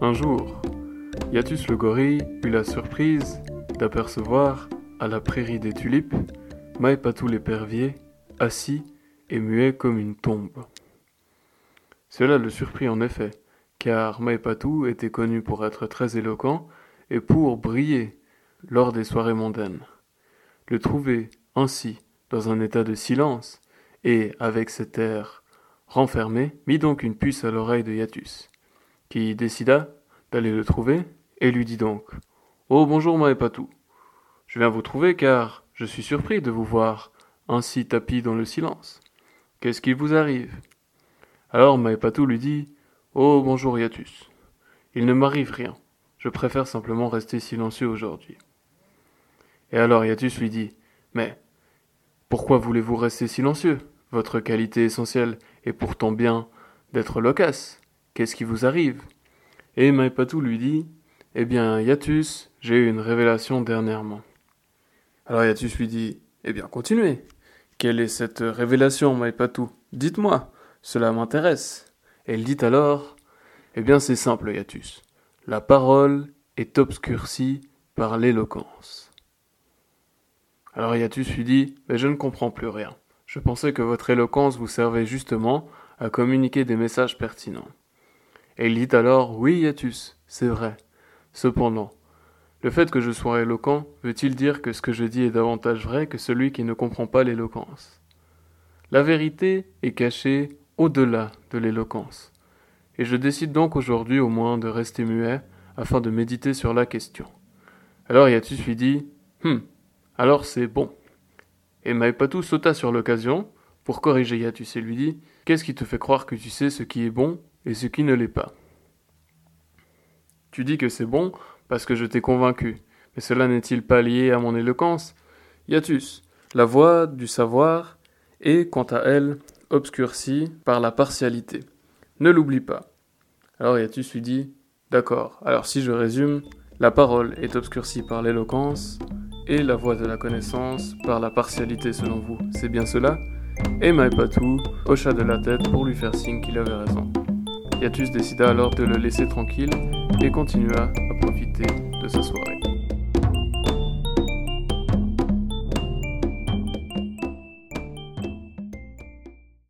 Un jour, Yatus le gorille eut la surprise d'apercevoir, à la prairie des tulipes, Maïpatou l'épervier, assis et muet comme une tombe. Cela le surprit en effet, car Maïpatou était connu pour être très éloquent et pour briller lors des soirées mondaines. Le trouver ainsi, dans un état de silence, et avec cet air renfermé, mit donc une puce à l'oreille de Yatus, qui décida d'aller le trouver et lui dit donc Oh bonjour Maïpatou. Je viens vous trouver car je suis surpris de vous voir ainsi tapis dans le silence. Qu'est-ce qui vous arrive? Alors Maïpatou lui dit Oh bonjour Yatus. Il ne m'arrive rien. Je préfère simplement rester silencieux aujourd'hui. Et alors Yatus lui dit Mais pourquoi voulez-vous rester silencieux? Votre qualité essentielle est pourtant bien d'être loquace. Qu'est-ce qui vous arrive? Et Maïpatou lui dit Eh bien, Yatus, j'ai eu une révélation dernièrement. Alors Yatus lui dit Eh bien, continuez. Quelle est cette révélation, Maïpatou? Dites-moi, cela m'intéresse. Et il dit alors Eh bien, c'est simple, Yatus. La parole est obscurcie par l'éloquence. Alors Yatus lui dit Mais je ne comprends plus rien. Je pensais que votre éloquence vous servait justement à communiquer des messages pertinents. Et il dit alors Oui, Yatus, c'est vrai. Cependant, le fait que je sois éloquent veut-il dire que ce que je dis est davantage vrai que celui qui ne comprend pas l'éloquence? La vérité est cachée au-delà de l'éloquence. Et je décide donc aujourd'hui au moins de rester muet afin de méditer sur la question. Alors Yatus lui dit Hum, alors c'est bon. Et Maïpatou sauta sur l'occasion pour corriger Yatus et lui dit Qu'est-ce qui te fait croire que tu sais ce qui est bon et ce qui ne l'est pas Tu dis que c'est bon parce que je t'ai convaincu, mais cela n'est-il pas lié à mon éloquence? Yatus, la voix du savoir est, quant à elle, obscurcie par la partialité. Ne l'oublie pas. Alors Yatus lui dit D'accord, alors si je résume, la parole est obscurcie par l'éloquence, et la voie de la connaissance par la partialité selon vous. C'est bien cela? Et Maïpatou hocha de la tête pour lui faire signe qu'il avait raison. Yatus décida alors de le laisser tranquille et continua à profiter de sa soirée.